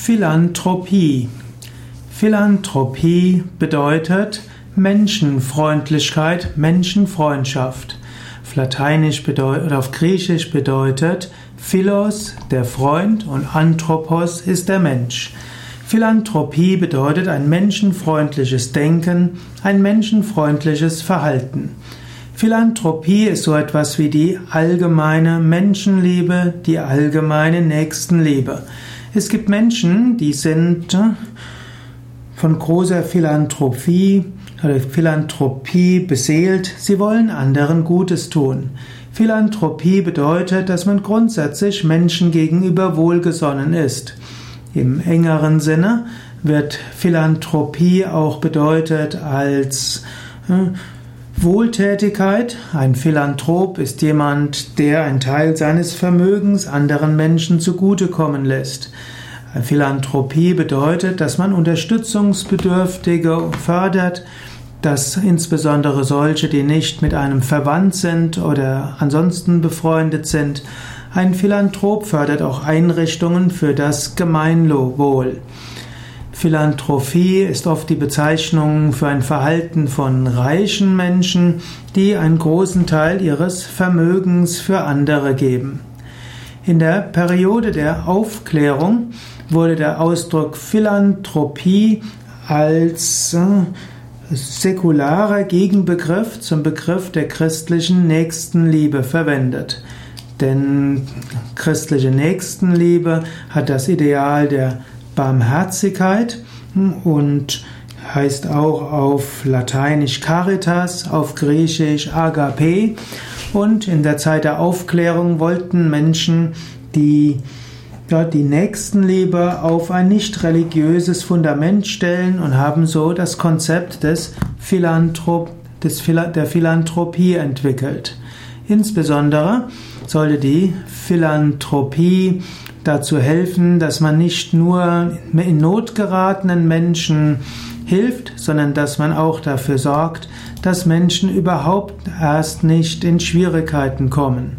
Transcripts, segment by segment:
Philanthropie. Philanthropie bedeutet Menschenfreundlichkeit, Menschenfreundschaft. Auf Lateinisch bedeutet, auf Griechisch bedeutet Philos der Freund und Anthropos ist der Mensch. Philanthropie bedeutet ein menschenfreundliches Denken, ein menschenfreundliches Verhalten. Philanthropie ist so etwas wie die allgemeine Menschenliebe, die allgemeine Nächstenliebe. Es gibt Menschen, die sind äh, von großer Philanthropie oder Philanthropie beseelt. Sie wollen anderen Gutes tun. Philanthropie bedeutet, dass man grundsätzlich Menschen gegenüber wohlgesonnen ist. Im engeren Sinne wird Philanthropie auch bedeutet als äh, Wohltätigkeit. Ein Philanthrop ist jemand, der einen Teil seines Vermögens anderen Menschen zugutekommen lässt. Philanthropie bedeutet, dass man Unterstützungsbedürftige fördert, dass insbesondere solche, die nicht mit einem verwandt sind oder ansonsten befreundet sind, ein Philanthrop fördert auch Einrichtungen für das Gemeinwohl. Philanthropie ist oft die Bezeichnung für ein Verhalten von reichen Menschen, die einen großen Teil ihres Vermögens für andere geben. In der Periode der Aufklärung wurde der Ausdruck Philanthropie als äh, säkularer Gegenbegriff zum Begriff der christlichen Nächstenliebe verwendet. Denn christliche Nächstenliebe hat das Ideal der Barmherzigkeit und heißt auch auf Lateinisch Caritas, auf Griechisch Agape. Und in der Zeit der Aufklärung wollten Menschen die, ja, die Nächstenliebe auf ein nicht religiöses Fundament stellen und haben so das Konzept des Philanthrop, des, der Philanthropie entwickelt. Insbesondere sollte die Philanthropie dazu helfen, dass man nicht nur in Not geratenen Menschen hilft, sondern dass man auch dafür sorgt, dass Menschen überhaupt erst nicht in Schwierigkeiten kommen.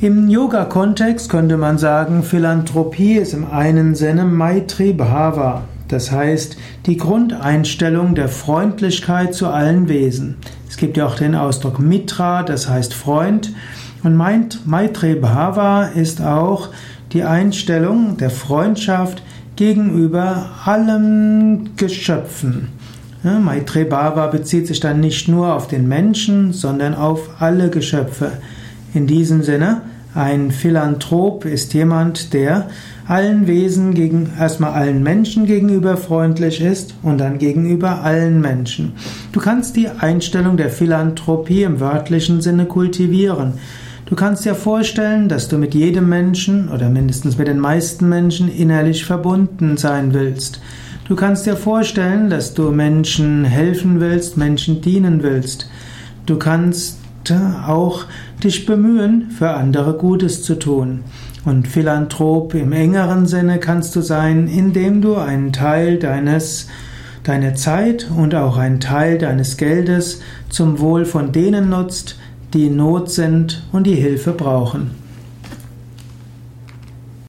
Im Yoga-Kontext könnte man sagen, Philanthropie ist im einen Sinne Maitri Bhava, das heißt die Grundeinstellung der Freundlichkeit zu allen Wesen. Es gibt ja auch den Ausdruck Mitra, das heißt Freund, und Maitri Bhava ist auch die Einstellung der Freundschaft gegenüber allen Geschöpfen. Ja, Maitri Bhava bezieht sich dann nicht nur auf den Menschen, sondern auf alle Geschöpfe. In diesem Sinne, ein Philanthrop ist jemand, der allen Wesen gegen, erstmal allen Menschen gegenüber freundlich ist und dann gegenüber allen Menschen. Du kannst die Einstellung der Philanthropie im wörtlichen Sinne kultivieren. Du kannst dir vorstellen, dass du mit jedem Menschen oder mindestens mit den meisten Menschen innerlich verbunden sein willst. Du kannst dir vorstellen, dass du Menschen helfen willst, Menschen dienen willst. Du kannst auch dich bemühen, für andere Gutes zu tun. Und Philanthrop im engeren Sinne kannst du sein, indem du einen Teil deines deiner Zeit und auch einen Teil deines Geldes zum Wohl von denen nutzt, die in Not sind und die Hilfe brauchen.